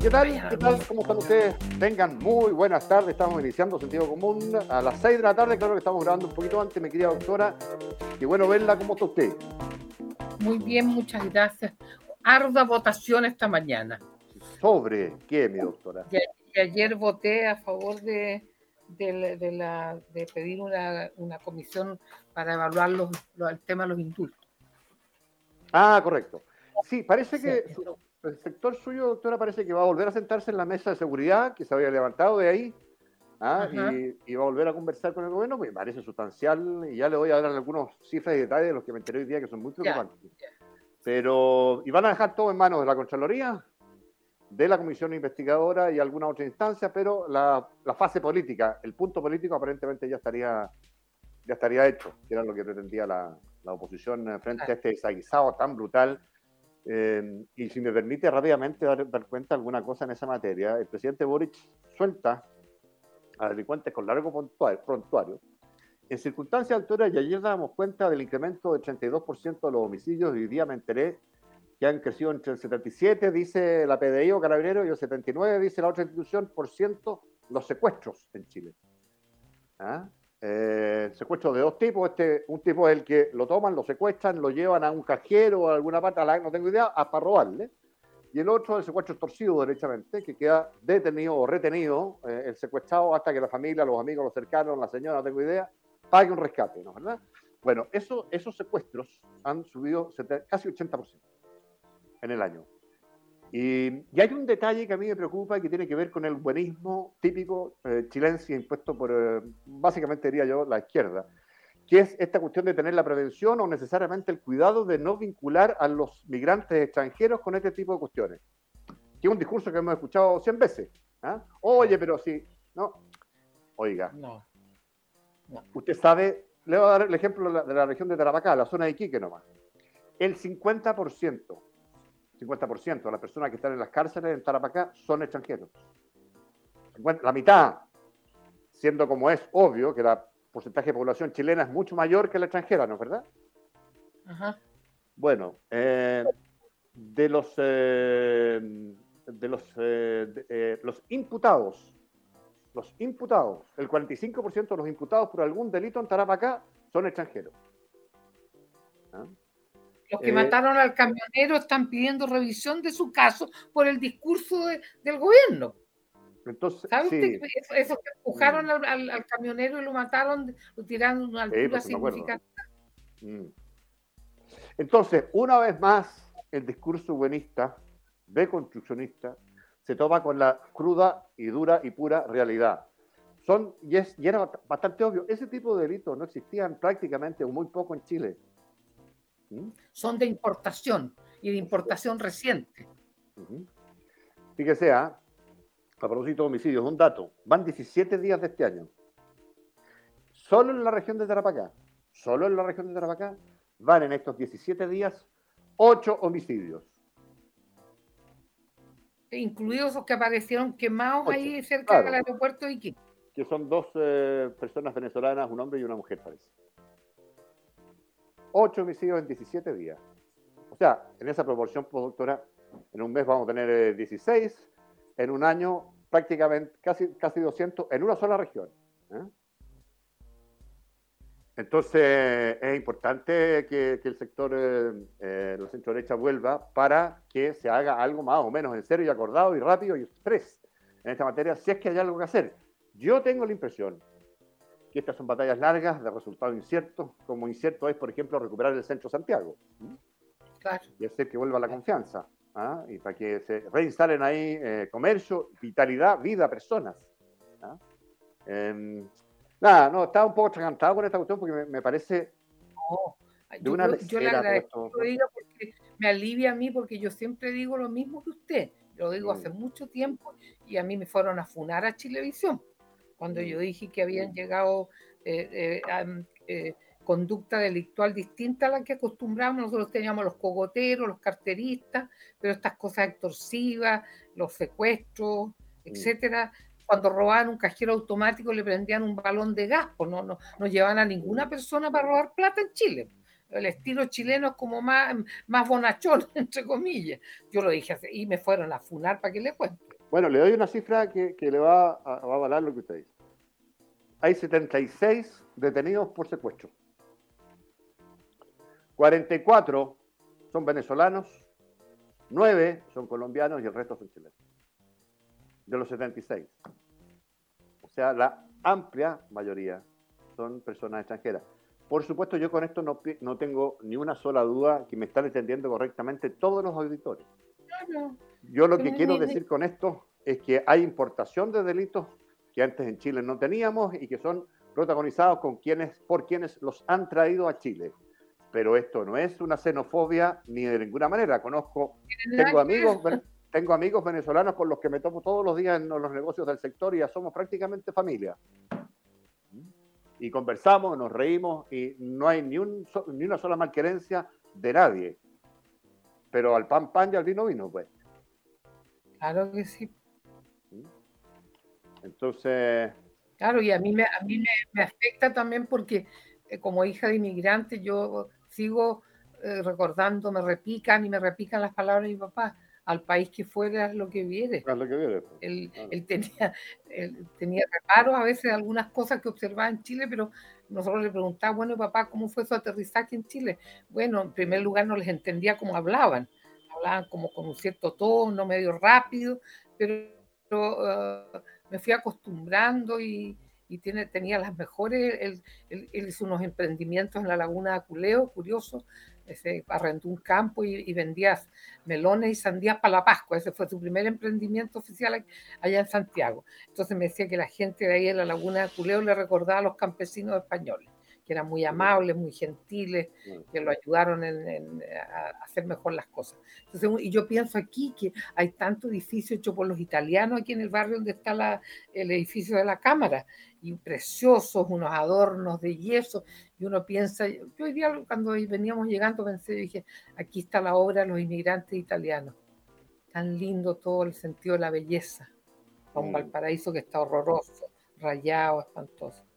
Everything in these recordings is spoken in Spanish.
¿Qué tal? ¿Qué tal? ¿Cómo están ustedes? Vengan, muy buenas tardes. Estamos iniciando Sentido Común a las 6 de la tarde. Claro que estamos grabando un poquito antes, mi querida doctora. Qué bueno verla. ¿Cómo está usted? Muy bien, muchas gracias. Arda votación esta mañana. ¿Sobre qué, mi doctora? Y, y ayer voté a favor de, de, de, la, de pedir una, una, comisión para evaluar los, los, el tema de los indultos. Ah, correcto. Sí, parece que sí, el sector suyo, doctora, parece que va a volver a sentarse en la mesa de seguridad, que se había levantado de ahí, ¿ah? y, y, va a volver a conversar con el gobierno, me parece sustancial, y ya le voy a dar algunos cifras y detalles de los que me enteré hoy día, que son muy preocupantes. Pero, y van a dejar todo en manos de la Contraloría, de la Comisión Investigadora y alguna otra instancia, pero la, la, fase política, el punto político aparentemente ya estaría, ya estaría hecho, que era lo que pretendía la, la oposición frente a este desaguisado tan brutal eh, y si me permite rápidamente dar, dar, cuenta alguna cosa en esa materia, el presidente Boric suelta a delincuentes con largo prontuario. En circunstancias alturas, y ayer dábamos cuenta del incremento del 32% de los homicidios, y hoy día me enteré que han crecido entre el 77, dice la PDI o Carabinero, y el 79, dice la otra institución, por ciento los secuestros en Chile. ¿Ah? Eh, secuestro de dos tipos. Este, un tipo es el que lo toman, lo secuestran, lo llevan a un cajero o a alguna parte, no tengo idea, a, para robarle. Y el otro el secuestro extorsivo, derechamente, que queda detenido o retenido eh, el secuestrado hasta que la familia, los amigos, los cercanos, la señora, no tengo idea, pague un rescate, ¿no? ¿verdad? Bueno, eso, esos secuestros han subido casi 80% en el año. Y, y, hay un detalle que a mí me preocupa y que tiene que ver con el buenismo típico eh, chilense impuesto por, eh, básicamente diría yo, la izquierda, que es esta cuestión de tener la prevención o necesariamente el cuidado de no vincular a los migrantes extranjeros con este tipo de cuestiones. Que es un discurso que hemos escuchado 100 veces. ¿ah? Oye, pero si, no, oiga, no. no. usted sabe, le voy a dar el ejemplo de la, de la región de Tarapacá, la zona de Iquique nomás. El 50% 50% de las personas que están en las cárceles en Tarapacá son extranjeros. La mitad, siendo como es obvio que el porcentaje de población chilena es mucho mayor que la extranjera, ¿no es verdad? Ajá. Bueno, eh, de los, eh, de los, eh, de, eh, los imputados, los imputados, el 45% de los imputados por algún delito en Tarapacá son extranjeros. Los que eh, mataron al camionero están pidiendo revisión de su caso por el discurso de, del gobierno. Entonces, ¿Sabe sí. usted esos eso que empujaron mm. al, al, camionero y lo mataron, lo tiraron a una altura pues, significativa? Mm. Entonces, una vez más, el discurso buenista, deconstruccionista, se toma con la cruda y dura y pura realidad. Son, y, es, y era bastante obvio, ese tipo de delitos no existían prácticamente o muy poco en Chile son de importación y de importación reciente. Fíjese, ¿ah? a propósito de homicidios, un dato, van 17 días de este año. Solo en la región de Tarapacá, solo en la región de Tarapacá, van en estos 17 días 8 homicidios. Incluidos los que aparecieron quemados 8, ahí cerca claro, del aeropuerto de Iquique. Que son dos eh, personas venezolanas, un hombre y una mujer, parece. 8 homicidios en 17 días. O sea, en esa proporción, doctora, en un mes vamos a tener 16, eh, en un año prácticamente casi, casi 200 en una sola región. ¿eh? Entonces es importante que, el sector eh, eh, la centro derecha vuelva para que se haga algo más o menos en serio y acordado y rápido y express en esta materia, si es que hay algo que hacer. Yo tengo la impresión que estas son batallas largas de resultados inciertos, como incierto es, por ejemplo, recuperar el centro Santiago. Y hacer que vuelva la confianza. ¿ah? Y para que se reinstalen ahí eh, comercio, vitalidad, vida, personas. ¿ah? Em, nada, no, estaba un poco encantado con esta cuestión porque me, parece de una yo, yo le agradezco porque me alivia a mí porque yo siempre digo lo mismo que usted. Lo digo hace mm. mucho tiempo y a mí me fueron a funar a Chilevisión cuando yo dije que habían llegado eh, eh, eh, conducta delictual distinta a la que acostumbrábamos. Nosotros teníamos los cogoteros, los carteristas, pero estas cosas extorsivas, los secuestros, etcétera. Cuando robaban un cajero automático le prendían un balón de gas, pues no, no, no llevaban a ninguna persona para robar plata en Chile. El estilo chileno es como más, más bonachón, entre comillas. Yo lo dije y me fueron a funar para que le cuente. Bueno, le doy una cifra que, le va a, avalar lo que usted dice. Hay 76 detenidos por secuestro. 44 son venezolanos, 9 son colombianos y el resto son chilenos. De los 76. O sea, la amplia mayoría son personas extranjeras. Por supuesto, yo con esto no, no tengo ni una sola duda que me están entendiendo correctamente todos los auditores. Yo lo que quiero decir con esto es que hay importación de delitos que antes en Chile no teníamos y que son protagonizados con quienes, por quienes los han traído a Chile. Pero esto no es una xenofobia ni de ninguna manera. Conozco, tengo amigos, tengo amigos venezolanos con los que me tomo todos los días en los negocios del sector y ya somos prácticamente familia. Y conversamos, nos reímos y no hay ni, un, ni una sola malquerencia de nadie. Pero al pan pan y al vino vino, pues. Claro que sí. Entonces... Claro, y a mí me, a mí me, afecta también porque eh, como hija de inmigrante yo sigo eh, recordando, me repican y me repican las palabras de mi papá, al país que fuera lo que viene. Lo que viene pues. él, él, tenía, él tenía reparos a veces de algunas cosas que observaba en Chile, pero nosotros le preguntábamos, bueno, papá, ¿cómo fue su aterrizaje en Chile? Bueno, en primer lugar no les entendía cómo hablaban hablaban como con un cierto tono, medio rápido, pero uh, me fui acostumbrando y, tiene, tenía las mejores, él, él, hizo unos emprendimientos en la laguna de Aculeo, curioso, ese, arrendó un campo y, y, vendía melones y sandías para la Pascua, ese fue su primer emprendimiento oficial allá en Santiago. Entonces me decía que la gente de ahí en la laguna de Aculeo le recordaba a los campesinos españoles que eran muy amables, muy gentiles, que lo ayudaron en, a hacer mejor las cosas. Entonces, y yo pienso aquí que hay tanto edificio hecho por los italianos aquí en el barrio donde está la, el edificio de la Cámara, y preciosos, unos adornos de yeso, y uno piensa, yo hoy día cuando veníamos llegando pensé, dije, aquí está la obra de los inmigrantes italianos, tan lindo todo el sentido de la belleza, un Valparaíso que está horroroso, rayado, espantoso.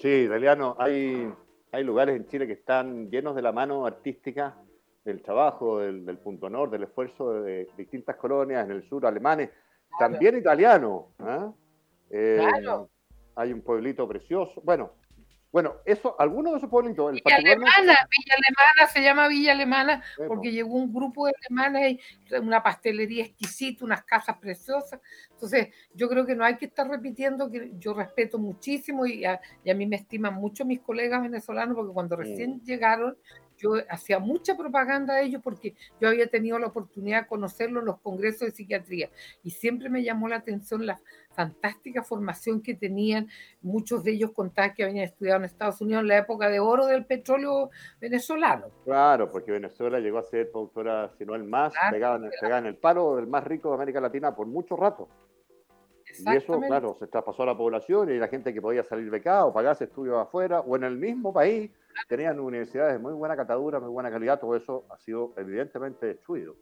Sí, italiano, hay, hay lugares en Chile que están llenos de la mano artística del trabajo, del, punto honor, del esfuerzo de, distintas colonias en el sur alemanes, también italiano. ¿ah? Eh, hay un pueblito precioso. Bueno, bueno, eso, algunos de esos pueblitos. Villa Alemana, Villa Alemana se llama Villa Alemana porque llegó un grupo de alemanes, una pastelería exquisita, unas casas preciosas. Entonces, yo creo que no hay que estar repitiendo que yo respeto muchísimo y a, mí me estiman mucho mis colegas venezolanos porque cuando recién llegaron yo hacía mucha propaganda de ellos porque yo había tenido la oportunidad de conocerlos en los congresos de psiquiatría y siempre me llamó la atención la fantástica formación que tenían. Muchos de ellos contaban que habían estudiado en Estados Unidos en la época de oro del petróleo venezolano. Claro, porque Venezuela llegó a ser productora, si no el más, pegada, en, el paro del más rico de América Latina por mucho rato. Y eso, claro, se traspasó a la población y la gente que podía salir becada o pagarse estudios afuera o en el mismo país tenían universidades de muy buena catadura, muy buena calidad, todo eso ha sido evidentemente destruido.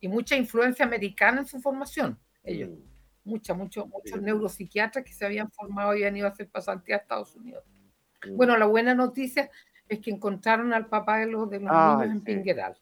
Y mucha influencia americana en su formación, ellos. Mm. Mucha, muchos neuropsiquiatras que se habían formado y han ido a hacer pasantías a Estados Unidos. Mm. Bueno, la buena noticia es que encontraron al papá de los, de los niños en Pingueral.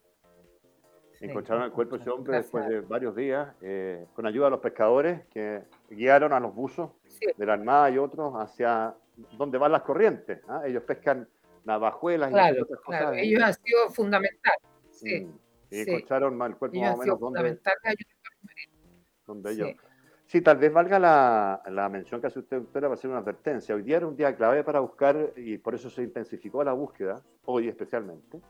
Encontraron el cuerpo de ese hombre después de varios días, eh, con ayuda de los pescadores que guiaron a los buzos de la Armada y otros hacia donde van las corrientes. ¿ah? Ellos pescan navajuelas y otras cosas. Claro. Ellos han sido fundamentales. Sí. Mm. Y encontraron el cuerpo más o menos donde, donde ellos. Sí, tal vez valga la, la, mención que hace usted, doctora, para hacer una advertencia. Hoy día era un día clave para buscar, y por eso se intensificó la búsqueda, hoy especialmente,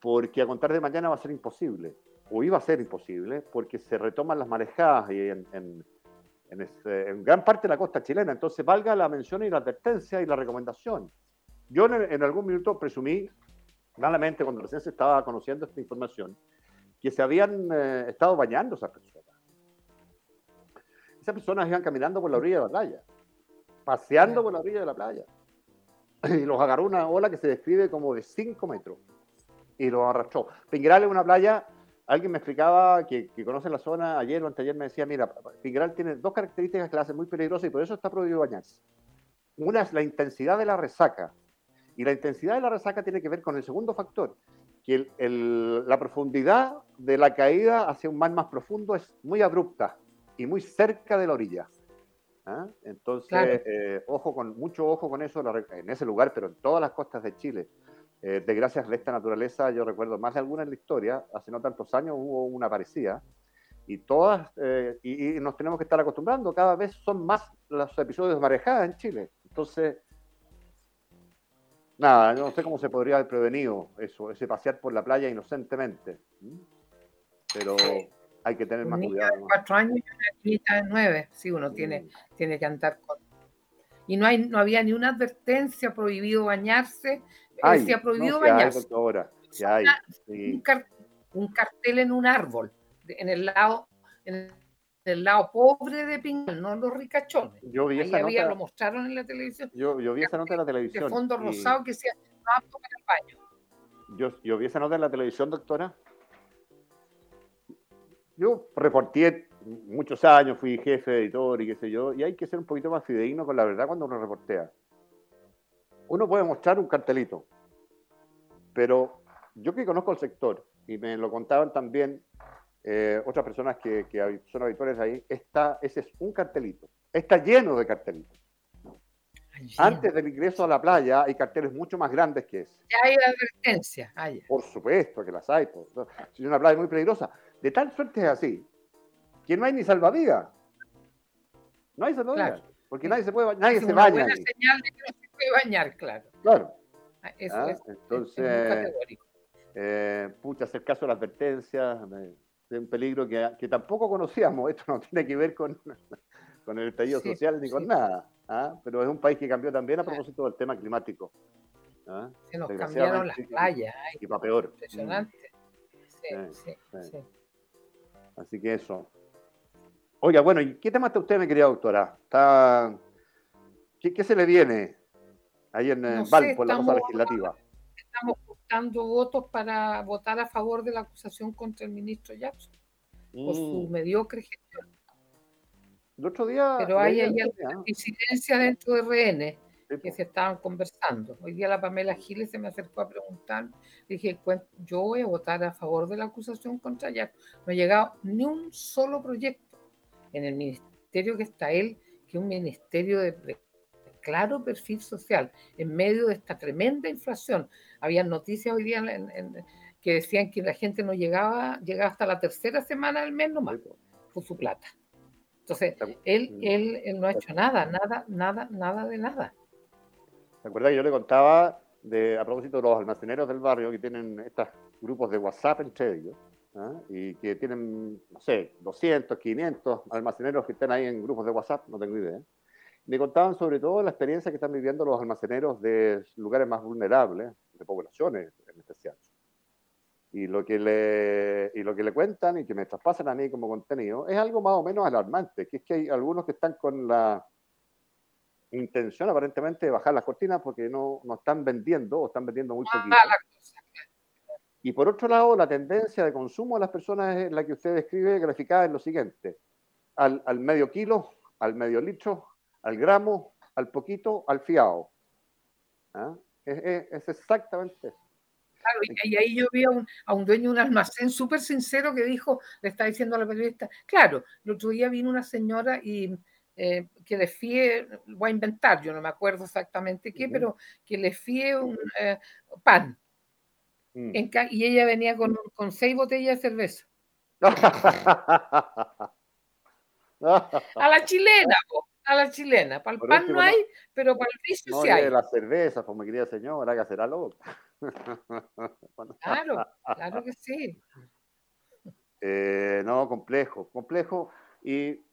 porque a contar de mañana va a ser imposible, o iba a ser imposible, porque se retoman las marejadas y en, gran parte de la costa chilena. Entonces, valga la mención y la advertencia y la recomendación. Yo en, algún minuto presumí, malamente, cuando recién se estaba conociendo esta información, que se habían eh, estado bañando esas personas. Esas personas iban caminando por la orilla de la playa, paseando por la orilla de la playa. Y los agarró una ola que se describe como de 5 metros y lo arrastró. Pingueral es una playa, alguien me explicaba que, conoce la zona, ayer o anteayer me decía, mira, Pingueral tiene dos características que la hacen muy peligrosa y por eso está prohibido bañarse. Una es la intensidad de la resaca, y la intensidad de la resaca tiene que ver con el segundo factor, que la profundidad de la caída hacia un mar más profundo es muy abrupta y muy cerca de la orilla. ¿ah? Entonces, eh, ojo con, mucho ojo con eso en ese lugar, pero en todas las costas de Chile. Eh, de gracias a esta naturaleza, yo recuerdo más de alguna en la historia, hace no tantos años hubo una parecida, y todas, eh, y, nos tenemos que estar acostumbrando, cada vez son más los episodios de marejada en Chile. Entonces, nada, yo no sé cómo se podría haber prevenido eso, ese pasear por la playa inocentemente, pero hay que tener más cuidado. De cuatro años y una niñita de nueve, sí, uno tiene, mm. tiene que andar con... Y no, hay, no había ni una advertencia prohibido bañarse, se ha prohibido bañarse. un, cartel en un árbol, en el lado, en el lado pobre de Pingal, no los ricachones. Yo vi esa nota, lo mostraron en la televisión. Yo, yo vi esa nota en la televisión. De fondo rosado que no apto para el baño. Yo, yo vi esa nota en la televisión, doctora. Yo reporté muchos años, fui jefe de editor y qué sé yo, y hay que ser un poquito más fidedigno con la verdad cuando uno reportea uno puede mostrar un cartelito, pero yo que conozco el sector, y me lo contaban también eh, otras personas que, son habituales ahí, está, ese es un cartelito. Está lleno de cartelitos. Antes del ingreso a la playa hay carteles mucho más grandes que ese. Ya hay advertencia. Ah, Por supuesto que las hay. Es una playa muy peligrosa. De tal suerte es así, que no hay ni salvavidas. No hay salvavidas. Porque nadie se puede nadie se baña. Buena señal de que no se puede bañar, claro. Claro. Ah, eso ah, es, entonces, eh, pucha, hacer caso a la advertencia de un peligro que, que, tampoco conocíamos. Esto no tiene que ver con, con el estallido social ni con nada. ¿ah? Pero es un país que cambió también a propósito del tema climático. ¿ah? Se nos cambiaron las playas. Y para peor. Impresionante. Sí, sí, sí, Así que eso. Oiga, bueno, ¿y qué tema está usted, mi querida doctora? ¿Está... ¿Qué, se le viene ahí en no Valpo, en la legislativa? Estamos buscando votos para votar a favor de la acusación contra el ministro Jackson por su mm. mediocre gestión. El otro día. Pero hay alguna incidencia dentro de RN que se estaban conversando. Hoy día la Pamela Giles se me acercó a preguntar. Dije, yo voy a votar a favor de la acusación contra Jackson. No ha llegado ni un solo proyecto en el ministerio que está él, que es un ministerio de, claro perfil social, en medio de esta tremenda inflación. Había noticias hoy día que decían que la gente no llegaba, llegaba hasta la tercera semana del mes nomás por su plata. Entonces, él, él, él, no ha hecho nada, nada, nada, nada de nada. ¿Se acuerda que yo le contaba de, a propósito de los almaceneros del barrio que tienen estos grupos de WhatsApp entre ellos? ¿ah? y que tienen, no sé, 200, 500 almaceneros que están ahí en grupos de WhatsApp, no tengo idea. Me contaban sobre todo la experiencia que están viviendo los almaceneros de lugares más vulnerables, de poblaciones en especial. Y lo, que le, y lo que le cuentan y que me traspasan a mí como contenido es algo más o menos alarmante, que es que hay algunos que están con la intención aparentemente de bajar las cortinas porque no, no están vendiendo o están vendiendo muy ah, poquito. Y por otro lado, la tendencia de consumo de las personas es la que usted describe graficada en lo siguiente. Al, medio kilo, al medio litro, al gramo, al poquito, al fiado. ¿Ah? Es, exactamente eso. Claro, y, ahí yo vi a un, a un dueño de un almacén súper sincero que dijo, le está diciendo a la periodista, claro, el otro día vino una señora y eh, que le fíe, voy a inventar, yo no me acuerdo exactamente qué, pero que le fíe un eh, pan. Mm. y ella venía con, con seis botellas de cerveza. a la chilena, a la chilena. Para el pan no hay, pero para el vicio sí hay. la cerveza, como pues, querida señora, que será loca. claro, claro que sí. Eh, no, complejo, complejo. Y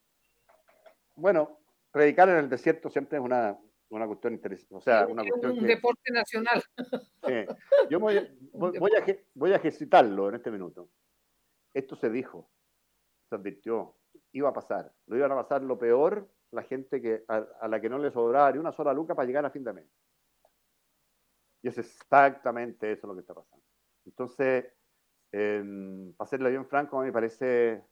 bueno, predicar en el desierto siempre es una, una cuestión interesante. O sea, una cuestión un deporte nacional. Yo voy, voy, a, voy a ejercitarlo en este minuto. Esto se dijo, se advirtió, iba a pasar. Lo iban a pasar lo peor la gente que, a, la que no le sobraba ni una sola luca para llegar a fin de mes. Y es exactamente eso lo que está pasando. Entonces, eh, para serle bien franco, a mí me parece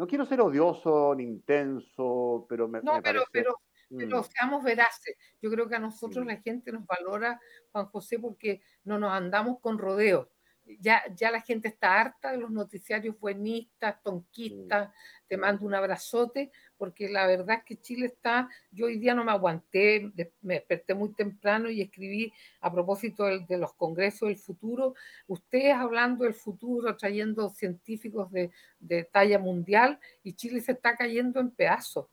no quiero ser odioso ni intenso, pero me, no, pero, pero, pero, mm. seamos veraces. Yo creo que a nosotros la gente nos valora, Juan José, porque no nos andamos con rodeos ya, ya la gente está harta de los noticiarios buenistas, tonquistas, te mando un abrazote, porque la verdad es que Chile está, yo hoy día no me aguanté, me desperté muy temprano y escribí a propósito de, los congresos del futuro, ustedes hablando del futuro, trayendo científicos de, de talla mundial y Chile se está cayendo en pedazos.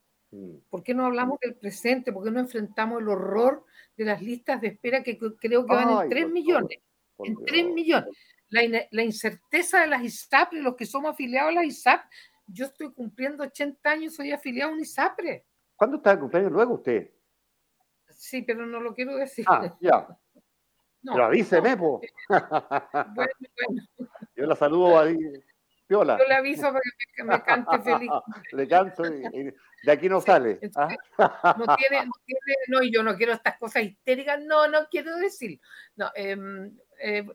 ¿Por qué no hablamos del presente? ¿Por qué no enfrentamos el horror de las listas de espera que creo que van en 3 millones? En 3 millones la, incerteza de las ISAPRE, los que somos afiliados a las ISAP. Yo estoy cumpliendo 80 años, soy afiliado a un ISAPRE. ¿Cuándo está el cumpleaños luego usted? Sí, pero no lo quiero decir. Ah, ya. No, pero avíseme, po. Bueno, bueno. Yo la saludo ahí. Piola. Yo le aviso para que me, cante feliz. le canto y, de aquí no sale. ¿ah? no, tiene, no tiene, no, y yo no quiero estas cosas histéricas, no, no quiero decir. No, eh, eh,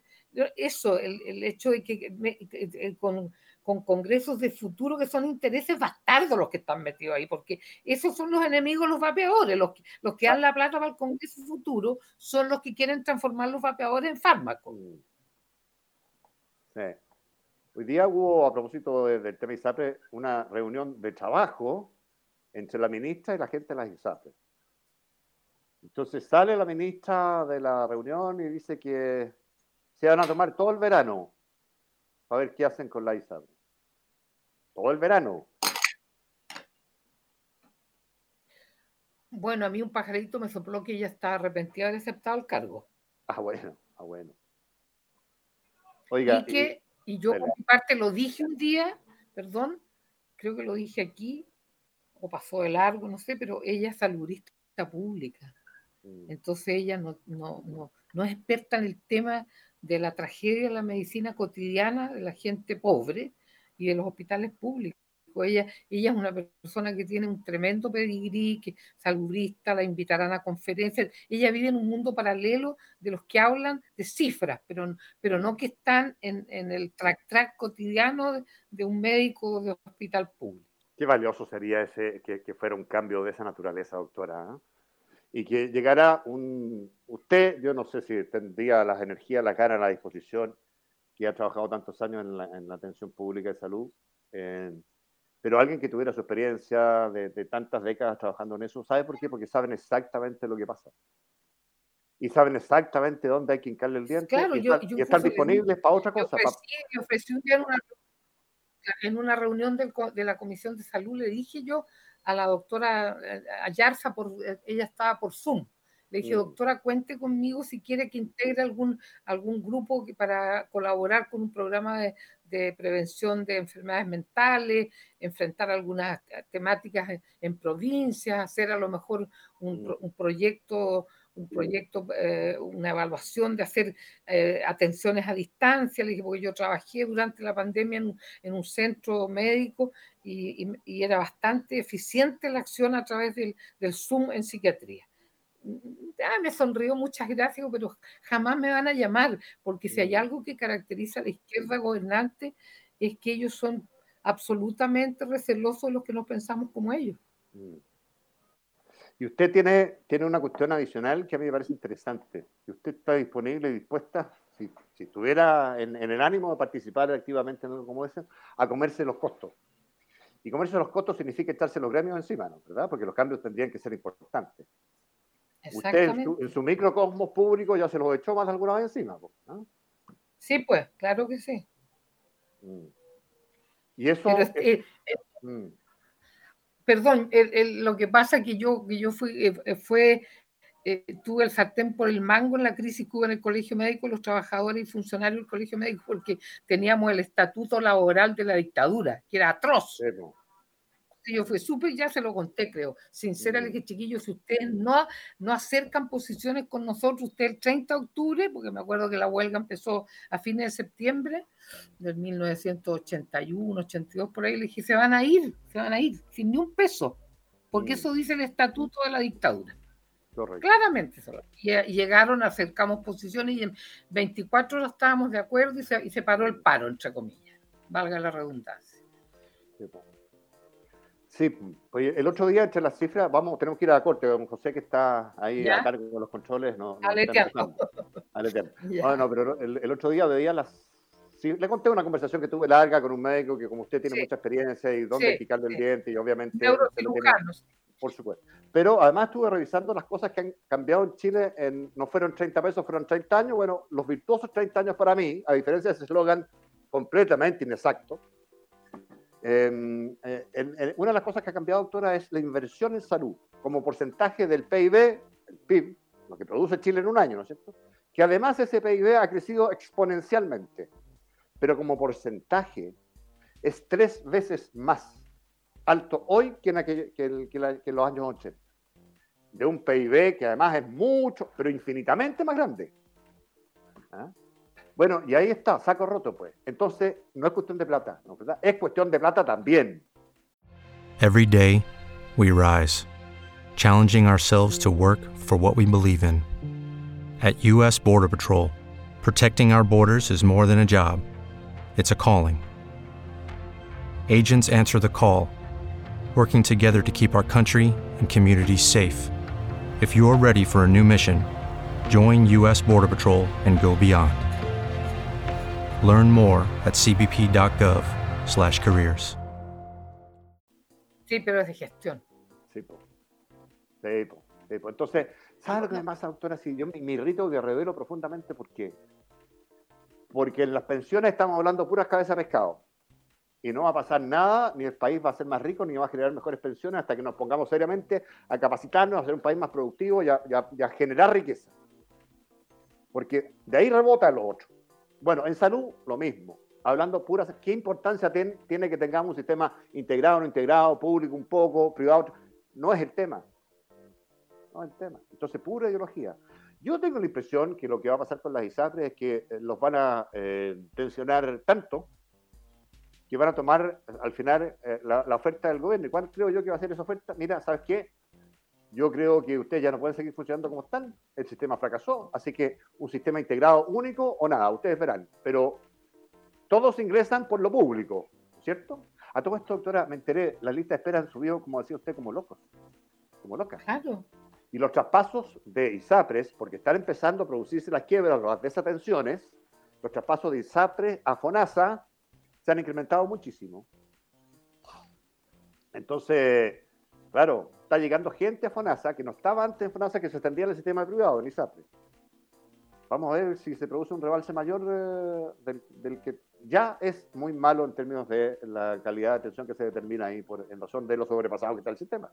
eso, el, hecho de que con, congresos de futuro que son intereses bastardos los que están metidos ahí, porque esos son los enemigos, los vapeadores, los, los que dan la plata para el congreso futuro son los que quieren transformar los vapeadores en fármacos. Hoy día hubo, a propósito del tema ISAPRE, una reunión de trabajo entre la ministra y la gente de las ISAPRE. Entonces sale la ministra de la reunión y dice que se van a tomar todo el verano para ver qué hacen con la ISAB. Todo el verano. Bueno, a mí un pajarito me sopló que ella está arrepentida de haber aceptado el cargo. Ah, bueno, ah, bueno. Oiga. Y, que, y, yo por mi parte lo dije un día, perdón, creo que lo dije aquí, o pasó de largo, no sé, pero ella es saludista pública. Mm. Entonces ella no, no, no, no es experta en el tema de la tragedia de la medicina cotidiana de la gente pobre y de los hospitales públicos. Ella, ella es una persona que tiene un tremendo pedigrí, que salubrista, la invitarán a conferencias. Ella vive en un mundo paralelo de los que hablan de cifras, pero, pero no que están en, el track-track cotidiano de, un médico de hospital público. Qué valioso sería ese que, que fuera un cambio de esa naturaleza, doctora. ¿eh? Y que llegara un, usted, yo no sé si tendría las energías, la cara, a la disposición, que ha trabajado tantos años en la, en la atención pública de salud, eh, pero alguien que tuviera su experiencia de, tantas décadas trabajando en eso, ¿sabe por qué? Porque saben exactamente lo que pasa. Y saben exactamente dónde hay que hincarle el diente y, están disponibles para otra cosa. Yo ofrecí, un día en una, en una reunión de la Comisión de Salud, le dije yo, a la doctora eh, Ayarza, por, ella estaba por Zoom. Le dije, mm. doctora, cuente conmigo si quiere que integre algún, algún grupo para colaborar con un programa de, prevención de enfermedades mentales, enfrentar algunas temáticas en, provincias, hacer a lo mejor un, mm. un proyecto un proyecto, eh, una evaluación de hacer eh, atenciones a distancia, le dije, porque yo trabajé durante la pandemia en, un centro médico y, era bastante eficiente la acción a través del, Zoom en psiquiatría. Ah, me sonrió, muchas gracias, pero jamás me van a llamar, porque si hay algo que caracteriza a la izquierda gobernante es que ellos son absolutamente recelosos de los que no pensamos como ellos. Mm. Y usted tiene, tiene una cuestión adicional que a mí me parece interesante. Y usted está disponible y dispuesta si, si estuviera en, el ánimo de participar activamente en algo como ese, a comerse los costos. Y comerse los costos significa echarse los gremios encima, ¿no? ¿verdad? Porque los cambios tendrían que ser importantes. Usted en su, microcosmos público ya se los echó más alguna vez encima. ¿no? Sí, pues, claro que sí. Mm. Y eso... Eh, mm. Perdón, lo que pasa es que yo, que yo fui, eh, fue eh, tuve el sartén por el mango en la crisis que hubo en el colegio médico, los trabajadores y funcionarios del colegio médico, porque teníamos el estatuto laboral de la dictadura, que era atroz. Yo fui súper, ya se lo conté, creo. Sincera, le dije, chiquillos, si ustedes no, no acercan posiciones con nosotros, usted el 30 de octubre, porque me acuerdo que la huelga empezó a fines de septiembre del 1981, 82, por ahí, le dije, se van a ir, se van a ir, sin ni un peso, porque eso dice el estatuto de la dictadura. Claramente. Y, llegaron, acercamos posiciones y en 24 horas estábamos de acuerdo y se, paró el paro, entre comillas. Valga la redundancia. Sí, pues el otro día, entre las cifras, vamos, tenemos que ir a la corte. Don José, que está ahí a cargo de los controles, no. Aleteando. Bueno, pero el, otro día veía las. Sí, le conté una conversación que tuve larga con un médico que, como usted tiene mucha experiencia y dónde picarle el diente, y obviamente por supuesto. Pero además estuve revisando las cosas que han cambiado en Chile, en, no fueron 30 pesos, fueron 30 años. Bueno, los virtuosos 30 años para mí, a diferencia de ese eslogan completamente inexacto, em, eh, una de las cosas que ha cambiado, doctora, es la inversión en salud como porcentaje del PIB, el PIB, lo que produce Chile en un año, ¿no es cierto? Que además ese PIB ha crecido exponencialmente, pero como porcentaje es tres veces más alto hoy que en, los años 80. De un PIB que además es mucho, pero infinitamente más grande. ¿Ah? Bueno, y ahí está, saco roto, pues. Entonces, no es cuestión de plata, ¿no? ¿verdad? Es cuestión de plata también. Every day, we rise, challenging ourselves to work for what we believe in. At U.S. Border Patrol, protecting our borders is more than a job, it's a calling. Agents answer the call working together to keep our country and communities safe. If you're ready for a new mission, join U.S. Border Patrol and go beyond. Learn more at cbp.gov/careers. Sí, pero es de gestión. Sí, po. Sí, po. Sí, po. Entonces, ¿sabes lo que me pasa, doctora? Si yo me, me irrito y revelo profundamente, ¿por qué? Porque en las pensiones estamos hablando puras cabezas de pescado y no va a pasar nada, ni el país va a ser más rico, ni va a generar mejores pensiones hasta que nos pongamos seriamente a capacitarnos, a ser un país más productivo y a, generar riqueza. Porque de ahí rebota lo otro. Bueno, en salud, lo mismo. Hablando puras, ¿qué importancia tiene que tengamos un sistema integrado, no integrado, público un poco, privado? No es el tema. No es el tema. Entonces, pura ideología. Yo tengo la impresión que lo que va a pasar con las ISAPRES es que eh, los van a eh, tensionar tanto que van a tomar al final eh, la, oferta del gobierno. ¿Y cuál creo yo que va a ser esa oferta? Mira, ¿sabes qué? Yo creo que ustedes ya no pueden seguir funcionando como están. El sistema fracasó, así que un sistema integrado único o nada, ustedes verán. Pero todos ingresan por lo público, ¿cierto? A todo esto, doctora, me enteré, las listas de espera han subido, como decía usted, como locos. Como locas. Claro. Y los traspasos de ISAPRES, porque están empezando a producirse las quiebras, las desatenciones, los traspasos de ISAPRES a FONASA se han incrementado muchísimo. Entonces, claro, está llegando gente a FONASA que no estaba antes en FONASA, que se extendía en el sistema privado, en ISAPRE. Vamos a ver si se produce un rebalse mayor eh, del, que ya es muy malo en términos de la calidad de atención que se determina ahí por, en razón de lo sobrepasado que está el sistema.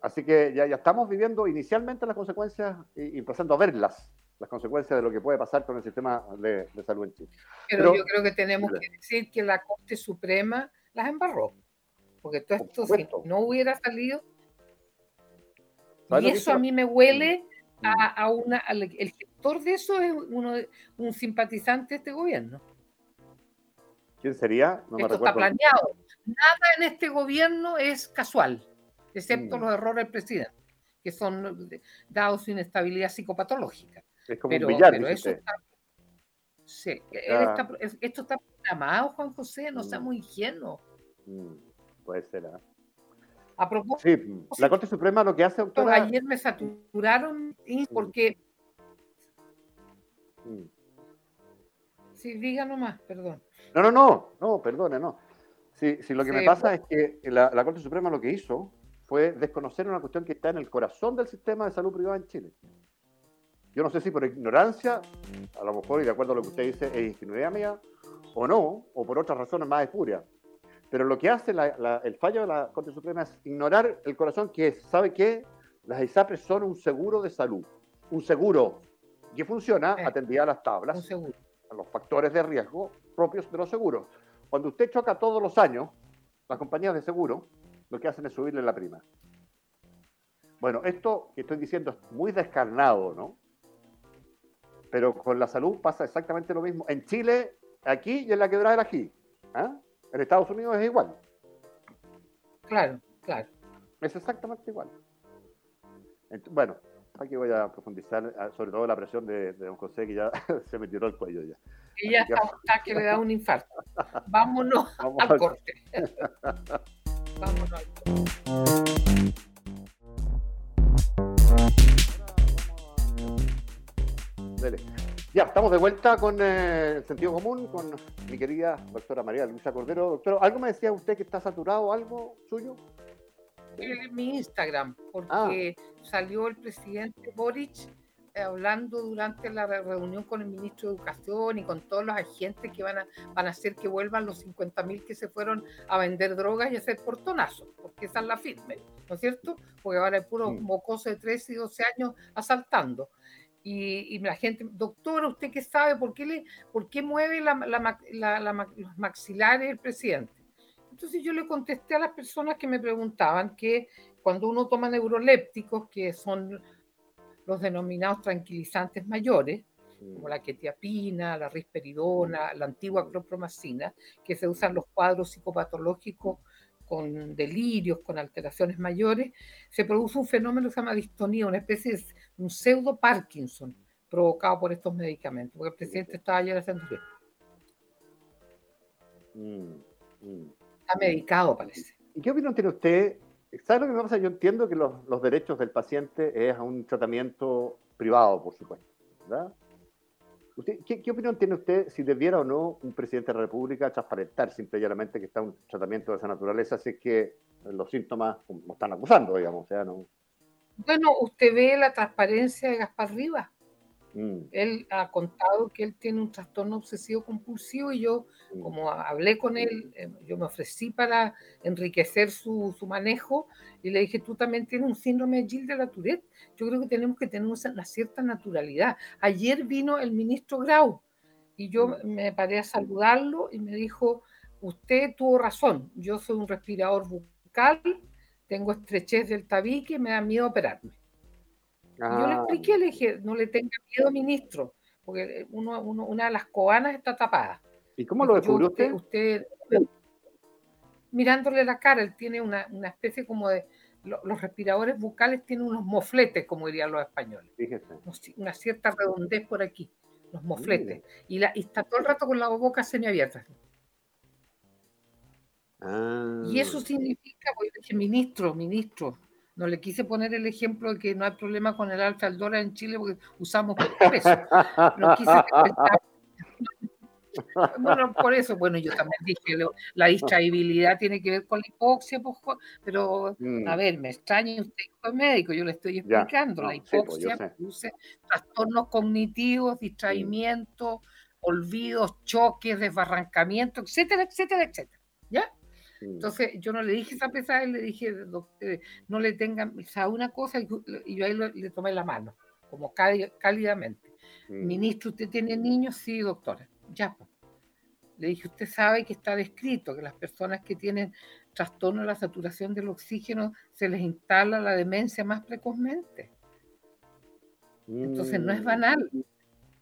Así que ya, ya estamos viviendo inicialmente las consecuencias y empezando a verlas las consecuencias de lo que puede pasar con el sistema de, salud en Chile. Pero, yo creo que tenemos que decir que la Corte Suprema las embarró, porque todo esto si no hubiera salido, y eso a mí me huele a, una, el gestor de eso es uno, un simpatizante de este gobierno. ¿Quién sería? No Esto está planeado. Nada en este gobierno es casual, excepto mm. los errores del presidente, que son dados su inestabilidad psicopatológica. Es como un villano. esto está programado, Juan José, no mm. muy ingenuo. Mm, puede ser. ¿ah? A propósito. Sí, la Corte Suprema lo que hace, doctora. Ayer me saturaron porque Mm. Sí, diga nomás, perdón. No, no, no, no, perdone, no. Si, si lo que me pasa es que la, la, Corte Suprema lo que hizo fue desconocer una cuestión que está en el corazón del sistema de salud privada en Chile. Yo no sé si por ignorancia, a lo mejor, y de acuerdo a lo que usted dice, es ingenuidad mía, o no, o por otras razones más espurias. Pero lo que hace el fallo de la Corte Suprema es ignorar el corazón que sabe que las ISAPRES son un seguro de salud, un seguro que funciona atendida a las tablas, a los factores de riesgo propios de los seguros. Cuando usted choca todos los años, las compañías de seguro lo que hacen es subirle la prima. Bueno, esto que estoy diciendo es muy descarnado, ¿no? Pero con la salud pasa exactamente lo mismo. En Chile, aquí y en la quebrada del ají. ¿ah? En Estados Unidos es igual. Claro, claro. Es exactamente igual. bueno, aquí voy a profundizar ah, sobre todo la presión de, don José, que ya se me tiró el cuello ya. Y ya está, que le da un infarto. Vámonos al corte. Vámonos al corte. Ya, estamos de vuelta con eh, el sentido común, con mi querida doctora María Luisa Cordero. Doctor, ¿algo me decía usted que está saturado, algo suyo? En mi Instagram, porque ah. salió el presidente Boric eh, hablando durante la reunión con el ministro de Educación y con todos los agentes que van a, van a hacer que vuelvan los 50.000 que se fueron a vender drogas y a hacer portonazos, porque esa es la firme, ¿no es cierto? Porque ahora hay puro mocoso de 13 y 12 años asaltando. Y, la gente, doctora, ¿usted qué sabe? ¿Por qué, le, por qué mueve la, los maxilares el presidente? Entonces yo le contesté a las personas que me preguntaban que cuando uno toma neurolépticos, que son los denominados tranquilizantes mayores, como la quetiapina, la risperidona, la antigua clopromacina, que se usan los cuadros psicopatológicos con delirios, con alteraciones mayores, se produce un fenómeno que se llama distonía, una especie de un pseudo Parkinson provocado por estos medicamentos, porque el presidente estaba ayer haciendo eso. Mm, mm. Está medicado, parece. ¿Y qué opinión tiene usted? ¿Sabe lo que me pasa? Yo entiendo que los, los derechos del paciente es un tratamiento privado, por supuesto, ¿verdad? qué, opinión tiene usted si debiera o no un presidente de la República transparentar simple y llanamente que está un tratamiento de esa naturaleza si es que los síntomas lo están acusando, digamos? O sea, no... Bueno, usted ve la transparencia de Gaspar Rivas. Mm. Él ha contado que él tiene un trastorno obsesivo compulsivo y yo, mm. como hablé con él, eh, yo me ofrecí para enriquecer su, su, manejo y le dije, tú también tienes un síndrome de Gilles de la Tourette. Yo creo que tenemos que tener una cierta naturalidad. Ayer vino el ministro Grau y yo mm. me paré a saludarlo y me dijo, usted tuvo razón, yo soy un respirador bucal, tengo estrechez del tabique, me da miedo operarme yo le ah, expliqué, le dije, no le tenga miedo, ministro, porque uno, una de las coanas está tapada. ¿Y cómo lo descubrió usted? usted? Mirándole la cara, él tiene una, una especie como de... los respiradores bucales tienen unos mofletes, como dirían los españoles. Fíjese. Una cierta redondez por aquí, los mofletes. Y, la, y está todo el rato con la boca semiabierta. Ah. Y eso significa, pues, dije, ministro, ministro, no le quise poner el ejemplo de que no hay problema con el alfa al dólar en Chile porque usamos peso. No quise bueno, por eso, bueno, yo también dije, la distraibilidad tiene que ver con la hipoxia, pues, pero mm. a ver, me extraña usted es médico, yo le estoy explicando, la pues, hipoxia produce trastornos cognitivos, distraimiento, olvidos, choques, desbarrancamiento, etcétera, etcétera, etcétera. ¿Ya? Entonces yo no le dije esa pesada, le dije, eh, no le tengan, o una cosa, y yo ahí le tomé la mano, como cálidamente. Mm. Ministro, ¿usted tiene niños? Sí, doctora. Ya, pues. Le dije, usted sabe que está descrito que las personas que tienen trastorno de la saturación del oxígeno se les instala la demencia más precozmente. Entonces no es mm. banal.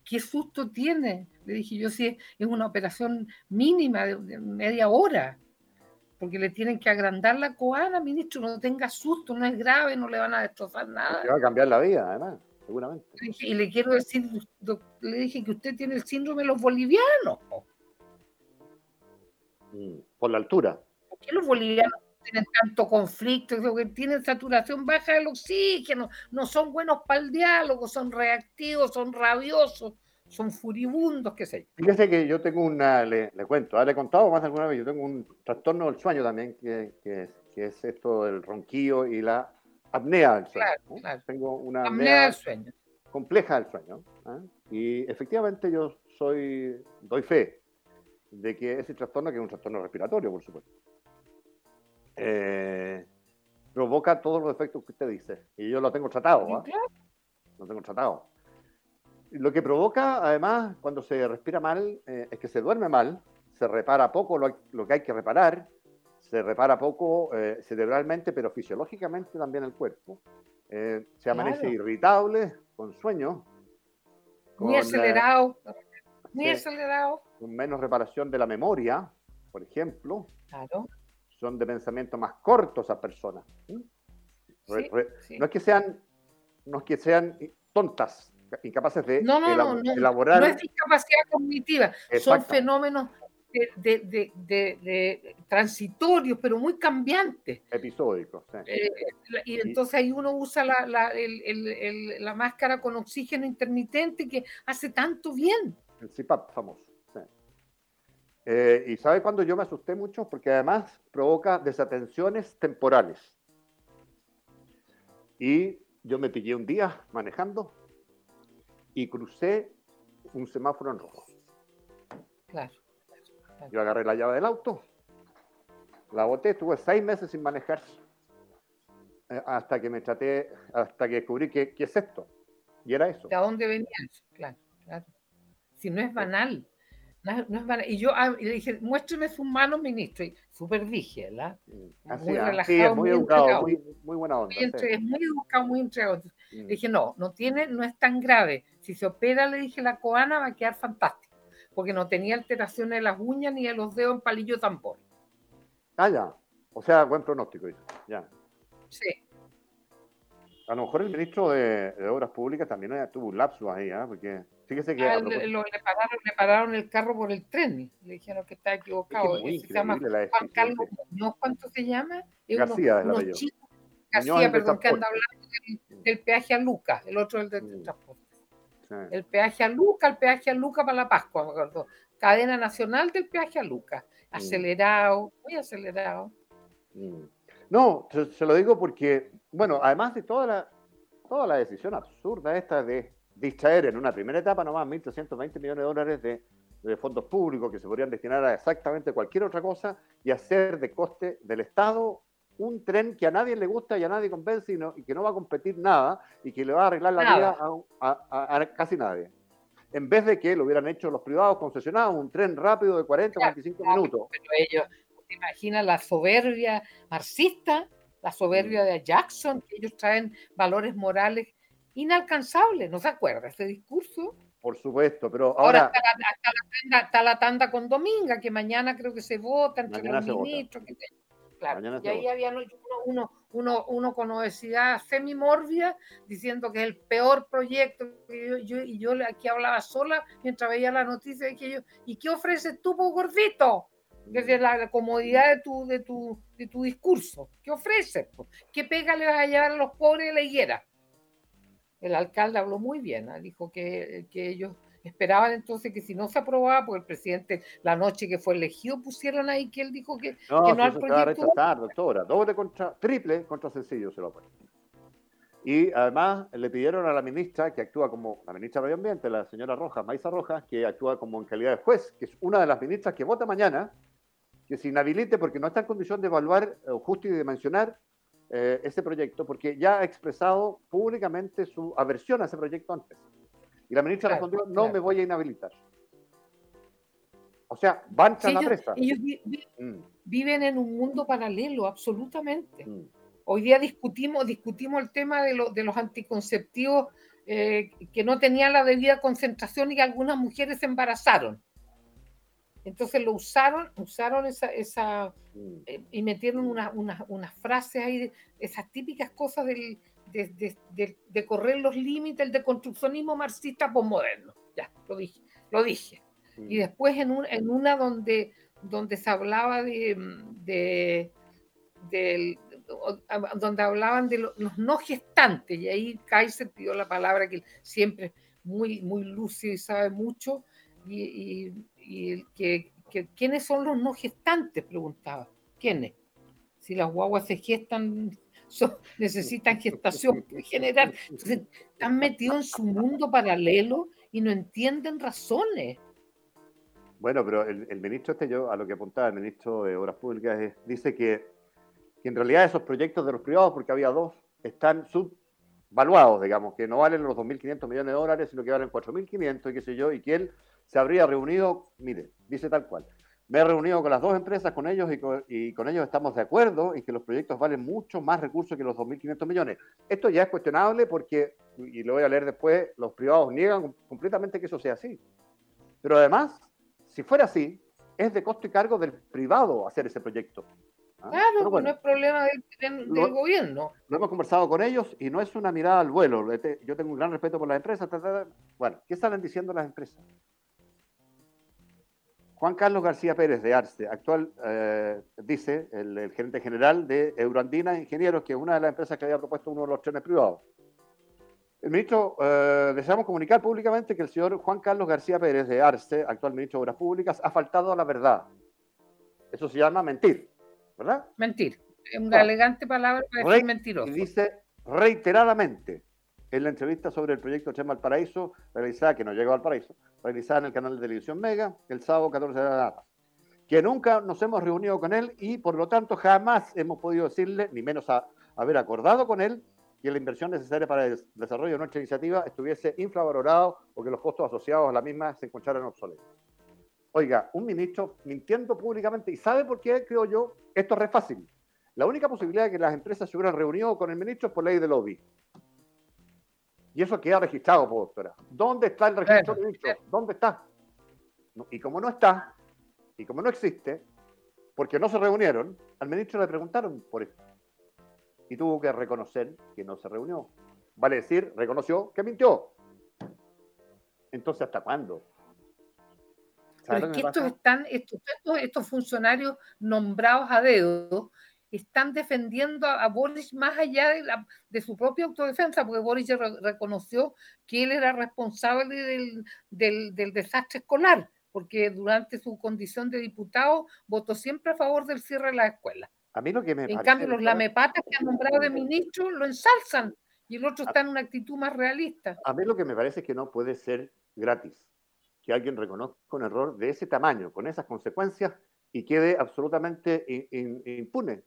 ¿Qué susto tiene? Le dije yo, sí, es una operación mínima de media hora porque le tienen que agrandar la coana, ministro, no tenga susto, no es grave, no le van a destrozar nada. Le va a cambiar la vida, además, seguramente. Y le quiero decir, le dije que usted tiene el síndrome de los bolivianos. Mm, por la altura. ¿Por qué los bolivianos tienen tanto conflicto? Que tienen saturación baja del oxígeno, no son buenos para el diálogo, son reactivos, son rabiosos, son furibundos, qué sé yo. Fíjese que yo tengo una, le, cuento, ¿ah? le he contado más alguna vez, yo tengo un trastorno del sueño también, que, que, es esto del ronquillo y la apnea del sueño. Claro, Tengo una apnea, del sueño. compleja del sueño. ¿ah? Y efectivamente yo soy, doy fe de que ese trastorno, que es un trastorno respiratorio, por supuesto, eh, provoca todos los efectos que usted dice. Y yo lo tengo tratado. ¿ah? Lo tengo tratado. Lo que provoca, además, cuando se respira mal, eh, es que se duerme mal, se repara poco lo, que hay que reparar, se repara poco eh, cerebralmente, pero fisiológicamente también el cuerpo. Eh, se amanece irritable, con sueño. muy acelerado, muy acelerado. Con menos reparación de la memoria, por ejemplo. Claro. Son de pensamiento más cortos a personas. No es que sean, no es que sean tontas, incapaces de no, no, no, elaborar. No es discapacidad cognitiva, son fenómenos de, transitorios, pero muy cambiantes. Episódicos. Eh, y entonces ahí uno usa la, la, máscara con oxígeno intermitente que hace tanto bien. El CPAP famoso. Eh, y sabe cuando yo me asusté mucho, porque además provoca desatenciones temporales. Y yo me pillé un día manejando y crucé un semáforo en rojo. Claro. Yo agarré la llave del auto, la boté, estuve seis meses sin manejar eh, hasta que me traté, hasta que descubrí qué es esto. Y era eso. ¿De dónde venía eso? Claro, claro. Si no es banal. Y yo ah, le dije, muéstreme sus manos, ministro. Y súper dije, ¿verdad? Mm, muy relajado, sí, es muy, educado, muy, muy, buena onda. Es muy educado, muy entregado. Le mm. dije, no, no tiene, no es tan grave. Si se opera, le dije, la coana va a quedar fantástico. Porque no tenía alteraciones de las uñas ni de los dedos en palillo tambor. Ah, ya. O sea, buen pronóstico. Ya. Sí. A lo mejor el ministro de, Obras Públicas también tuvo un lapso ahí, ¿eh? Porque Fíjese que. Ah, le, pararon, el carro por el tren. Le dijeron que está equivocado. se llama Juan Carlos Muñoz, ¿cuánto se llama? García, uno, García, perdón, que anda hablando del, peaje a Luca, el otro el del mm. transporte. El peaje a Luca, el peaje a Luca para la Pascua, me acuerdo. Cadena nacional del peaje a Luca. Mm. Acelerado, muy acelerado. Mm. No, se, lo digo porque, bueno, además de toda la, toda la decisión absurda esta de distraer en una primera etapa nomás 1.320 millones de dólares de, fondos públicos que se podrían destinar a exactamente cualquier otra cosa y hacer de coste del Estado un tren que a nadie le gusta y a nadie convence y, que no va a competir nada y que le va a arreglar la vida a, casi nadie. En vez de que lo hubieran hecho los privados concesionados, un tren rápido de 40 45 minutos. Pero ellos, ¿te imaginas la soberbia marxista? La soberbia de Jackson, que ellos traen valores morales inalcanzable, ¿no se acuerda ese discurso? Por supuesto, pero ahora... está, la, tanda, con Dominga, que mañana creo que se vota entre los ministros. Claro, y ahí había uno, uno, uno, con obesidad semimorbia diciendo que es el peor proyecto. yo, y yo aquí hablaba sola mientras veía la noticia de que yo, ¿y qué ofreces tú, por gordito? Desde la comodidad de tu, de, tu, de tu discurso. ¿Qué ofreces? ¿Qué pega le vas a llevar a los pobres de la higuera? el alcalde habló muy bien, ¿ah? dijo que, ellos esperaban entonces que si no se aprobaba, porque el presidente la noche que fue elegido pusieron ahí que él dijo que no, que no al proyecto. rechazar, doctora, doble contra, triple contra sencillo se lo puede. Y además le pidieron a la ministra que actúa como la ministra de Medio Ambiente, la señora Rojas, Maisa Rojas, que actúa como en calidad de juez, que es una de las ministras que vota mañana, que se inhabilite porque no está en condición de evaluar eh, justo y de mencionar eh, ese proyecto porque ya ha expresado públicamente su aversión a ese proyecto antes. Y la ministra respondió, no me voy a inhabilitar. O sea, van a la presa. Ellos mm. viven en un mundo paralelo, absolutamente. Mm. Hoy día discutimos, discutimos el tema de, de los anticonceptivos eh, que no tenían la debida concentración y que algunas mujeres se embarazaron. Entonces lo usaron, usaron esa, esa mm. eh, y metieron unas frases ahí, esas típicas cosas del, de, correr los límites, el de construccionismo marxista posmoderno. Ya, lo dije. Lo dije. Y mm. después en, en una donde, donde se hablaba de, donde hablaban de los no gestantes, y ahí Kaiser pidió la palabra que siempre muy, muy lúcido y sabe mucho, y, que, ¿quiénes son los no gestantes? Preguntaba. ¿Quiénes? Si las guaguas se gestan, necesitan gestación general. Entonces, están metidos en su mundo paralelo y no entienden razones. Bueno, pero el, ministro este, yo a lo que apuntaba el ministro de Obras Públicas, dice que, que, en realidad esos proyectos de los privados, porque había dos, están subvaluados, digamos, que no valen los 2.500 millones de dólares, sino que valen 4.500 y qué sé yo, y que él se habría reunido, mire, dice tal cual, me he reunido con las dos empresas, con ellos, y con, ellos estamos de acuerdo en que los proyectos valen mucho más recursos que los 2.500 millones. Esto ya es cuestionable porque, y lo voy a leer después, los privados niegan completamente que eso sea así. Pero además, si fuera así, es de costo y cargo del privado hacer ese proyecto. ¿Ah? Claro, pues no es problema del, gobierno. Lo hemos conversado con ellos y no es una mirada al vuelo. Yo tengo un gran respeto por las empresas. Bueno, ¿qué salen diciendo las empresas? Juan Carlos García Pérez de Arce, actual, eh, dice el, gerente general de Euroandina Ingenieros, que es una de las empresas que había propuesto uno de los trenes privados. El ministro, eh, deseamos comunicar públicamente que el señor Juan Carlos García Pérez de Arce, actual ministro de Obras Públicas, ha faltado a la verdad. Eso se llama mentir, ¿verdad? Mentir. Es una elegante palabra para decir mentiroso. Y dice reiteradamente en la entrevista sobre el proyecto Chema al Paraíso, realizada, que no llegó al Paraíso, realizada en el canal de televisión Mega el sábado 14 de la que nunca nos hemos reunido con él y por lo tanto jamás hemos podido decirle, ni menos haber acordado con él, que la inversión necesaria para el desarrollo de nuestra iniciativa estuviese infravalorado o que los costos asociados a la misma se encontraran obsoletos. Oiga, un ministro mintiendo públicamente, ¿y sabe por qué, creo yo? Esto es re fácil. La única posibilidad de que las empresas se hubieran reunido con el ministro es por ley de lobby. Y eso queda registrado, doctora. ¿Dónde está el registro del ministro? ¿Dónde está? y como no está, y como no existe, porque no se reunieron, al ministro le preguntaron por esto. Y tuvo que reconocer que no se reunió. Vale decir, reconoció que mintió. Entonces, ¿hasta cuándo? Pero es que estos, están, estos, estos funcionarios nombrados a dedo están defendiendo a, Boris más allá de, de, su propia autodefensa, porque Boris ya reconoció que él era responsable del, del, del, desastre escolar, porque durante su condición de diputado votó siempre a favor del cierre de la escuela. A mí lo que me en cambio, los lamepatas que han nombrado de ministro lo ensalzan y el otro está en una actitud más realista. A mí lo que me parece es que no puede ser gratis que alguien reconozca un error de ese tamaño, con esas consecuencias, y quede absolutamente impune.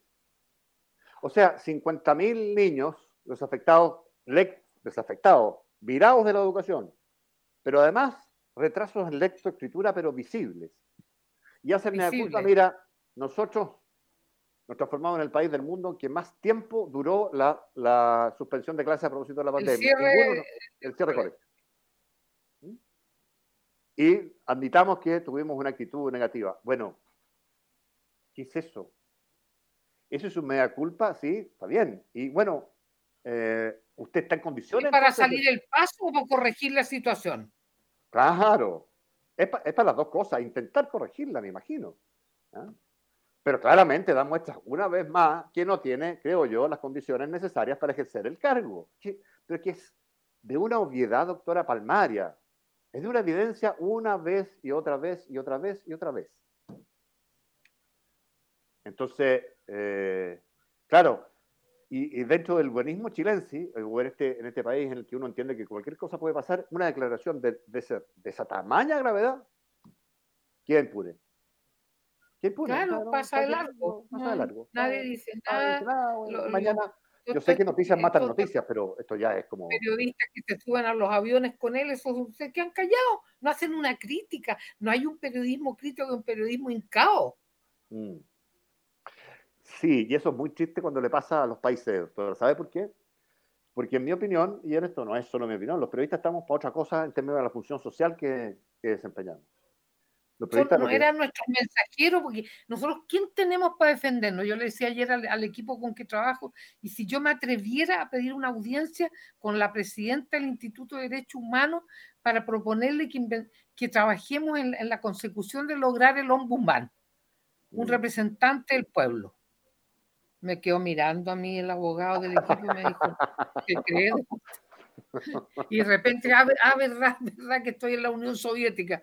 O sea, 50.000 niños desafectados, desafectados, virados de la educación, pero además retrasos en lectoescritura, pero visibles. Y hacen la culpa, mira, nosotros nos transformamos en el país del mundo que más tiempo duró la, suspensión de clases a propósito de la pandemia. El cierre, correcto. ¿Mm? Y admitamos que tuvimos una actitud negativa. Bueno, ¿qué es eso? Eso es un mea culpa, sí, está bien. Y bueno, eh, usted está en condiciones. para salir el paso o para corregir la situación? Claro, es, para las dos cosas, intentar corregirla, me imagino. ¿ah? Pero claramente da muestras una vez más que no tiene, creo yo, las condiciones necesarias para ejercer el cargo. pero que es de una obviedad, doctora Palmaria. Es de una evidencia una vez y otra vez y otra vez y otra vez. Entonces, eh, claro, y, dentro del buenismo chilense, en este, en este país en el que uno entiende que cualquier cosa puede pasar, una declaración de, de, esa tamaña gravedad, ¿quién impune? ¿Quién impune? Claro, pasa, de largo. Pasa de largo. Nadie dice nada. mañana, yo sé que noticias matan noticias, pero esto ya es como... Periodistas que se suben a los aviones con él, esos se quedan callados, no hacen una crítica. No hay un periodismo crítico, un periodismo hincao. Mm. Sí, y eso es muy triste cuando le pasa a los países, pero ¿sabe por qué? Porque en mi opinión, y en esto no es solo mi opinión, los periodistas estamos para otra cosa en términos de la función social que, desempeñamos. Los periodistas no eran nuestros mensajeros, porque nosotros, ¿quién tenemos para defendernos? Yo le decía ayer al, equipo con que trabajo, y si yo me atreviera a pedir una audiencia con la presidenta del Instituto de Derechos Humanos para proponerle que, que trabajemos en, en, la consecución de lograr el ombudsman, un mm. representante del pueblo me quedó mirando a mí el abogado del equipo y me dijo, ¿qué crees? y de repente, ah, ah verdad, verdad que estoy en la Unión Soviética.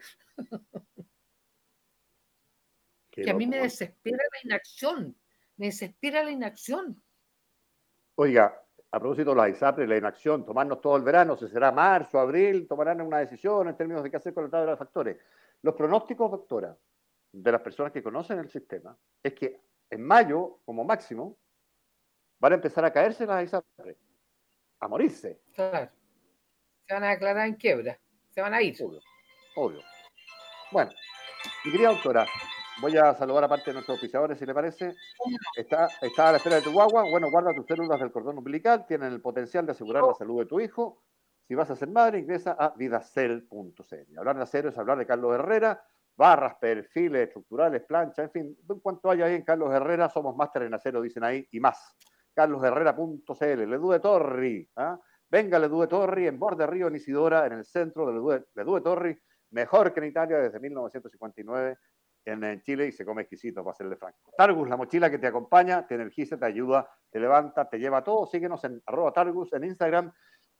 que a mí me desespera la inacción, me desespera la inacción. Oiga, a propósito de la ISAPRE, la inacción, tomarnos todo el verano, si será marzo, abril, tomarán una decisión en términos de qué hacer con la tabla de factores. Los pronósticos, doctora, de las personas que conocen el sistema, es que en mayo, como máximo, van a empezar a caerse las ISAPRE, a morirse. Claro. Se van a declarar en quiebra, se van a ir. Obvio, obvio. Bueno, mi querida doctora, Voy a saludar a parte de nuestros oficiadores, si le parece. Está, está a la espera de tu guagua. Bueno, guarda tus células del cordón umbilical. Tienen el potencial de asegurar la salud de tu hijo. Si vas a ser madre, ingresa a vidacel.cl. Hablar de acero es hablar de Carlos Herrera. Barras, perfiles, estructurales, planchas, en fin. En cuanto haya ahí en Carlos Herrera, somos máster en acero, dicen ahí, y más. carlosherrera.cl. Ledú de Torri. ¿ah? Venga, Ledú de Torri, en borde Río Nisidora, en el centro de Ledú de Torri. Mejor que en Italia desde 1959 en, Chile y se come exquisito, para serle franco. Targus, la mochila que te acompaña, te energiza, te ayuda, te levanta, te lleva todo. Síguenos en arroba Targus en Instagram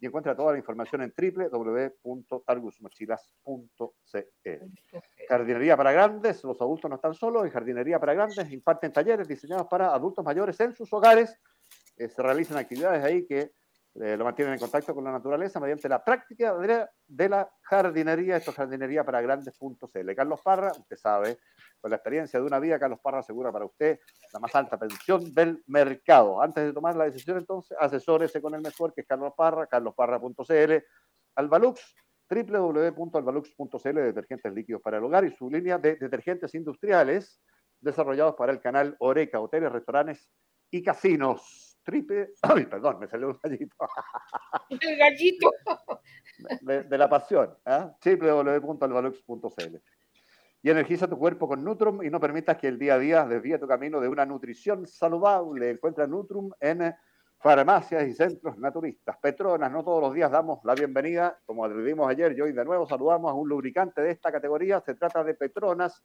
y encuentra toda la información en www.targusmochilas.cl. Jardinería para grandes, los adultos no están solos, en Jardinería para grandes imparten talleres diseñados para adultos mayores en sus hogares. Eh, se realizan actividades ahí que eh, lo mantienen en contacto con la naturaleza mediante la práctica de la, jardinería. Esto es jardinería para grandes.cl. Carlos Parra, usted sabe, con la experiencia de una vida, Carlos Parra asegura para usted la más alta pensión del mercado. Antes de tomar la decisión, entonces, asesórese con el mejor, que es Carlos Parra, carlosparra.cl, Albalux, www.albalux.cl, detergentes líquidos para el hogar y su línea de detergentes industriales desarrollados para el canal Oreca, hoteles, restaurantes y casinos triple. Ay, perdón, me salió un gallito. El gallito. De, la pasión, ¿eh? www.alvalux.cl. Y energiza tu cuerpo con Nutrum y no permitas que el día a día desvíe tu camino de una nutrición saludable. Encuentra Nutrum en farmacias y centros naturistas. Petronas, no todos los días damos la bienvenida, como advertimos ayer y hoy de nuevo saludamos a un lubricante de esta categoría. Se trata de Petronas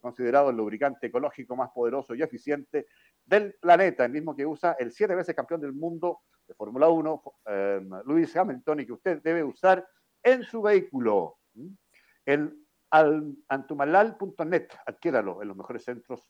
considerado el lubricante ecológico más poderoso y eficiente del planeta, el mismo que usa el siete veces campeón del mundo de Fórmula 1, eh, Luis Hamilton, y que usted debe usar en su vehículo. El antumalal.net, adquiéralo en los mejores centros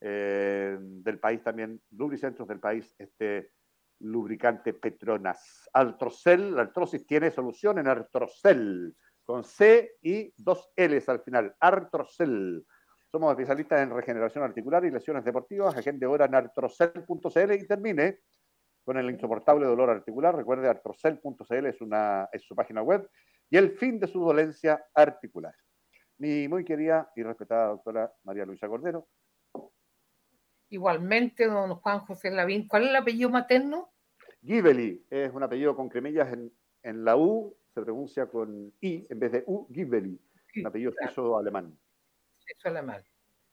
eh, del país también, lubricentros del país, este lubricante Petronas. Altrocel, Artrosis tiene solución en Artrocel, con C y dos L's al final, Artrocel somos especialistas en regeneración articular y lesiones deportivas. Agente ahora en artrocel.cl y termine con el insoportable dolor articular. Recuerde, artrocel.cl es, una, es su página web y el fin de su dolencia articular. Mi muy querida y respetada doctora María Luisa Cordero. Igualmente, don Juan José Lavín. ¿Cuál es el apellido materno? Gibeli. Es un apellido con cremillas en, en la U, se pronuncia con I en vez de U, Gibeli. un apellido claro. alemán eso alemán.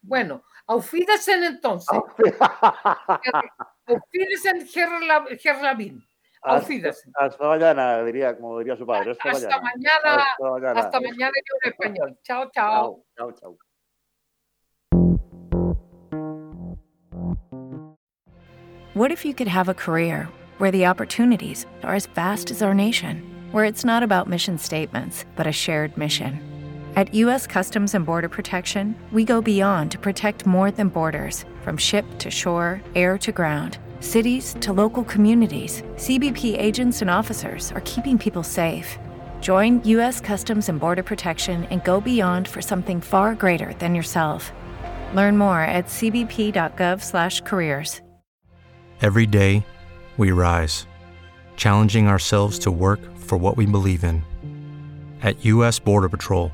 Bueno, auf Wiedersehen entonces. auf Wiedersehen, Herr Labin. Auf Wiedersehen. Hasta mañana, diría, como diría su padre. Hasta, hasta mañana. Hasta mañana, hasta mañana en español. Chao, chao. Chao, chao. What if you could have a career where the opportunities are as vast as our nation, where it's not about mission statements, but a shared mission? At U.S. Customs and Border Protection, we go beyond to protect more than borders from ship to shore, air to ground, cities to local communities. CBP agents and officers are keeping people safe. Join U.S. Customs and Border Protection and go beyond for something far greater than yourself. Learn more at cbp.gov/careers. Every day, we rise, challenging ourselves to work for what we believe in. At U.S. Border Patrol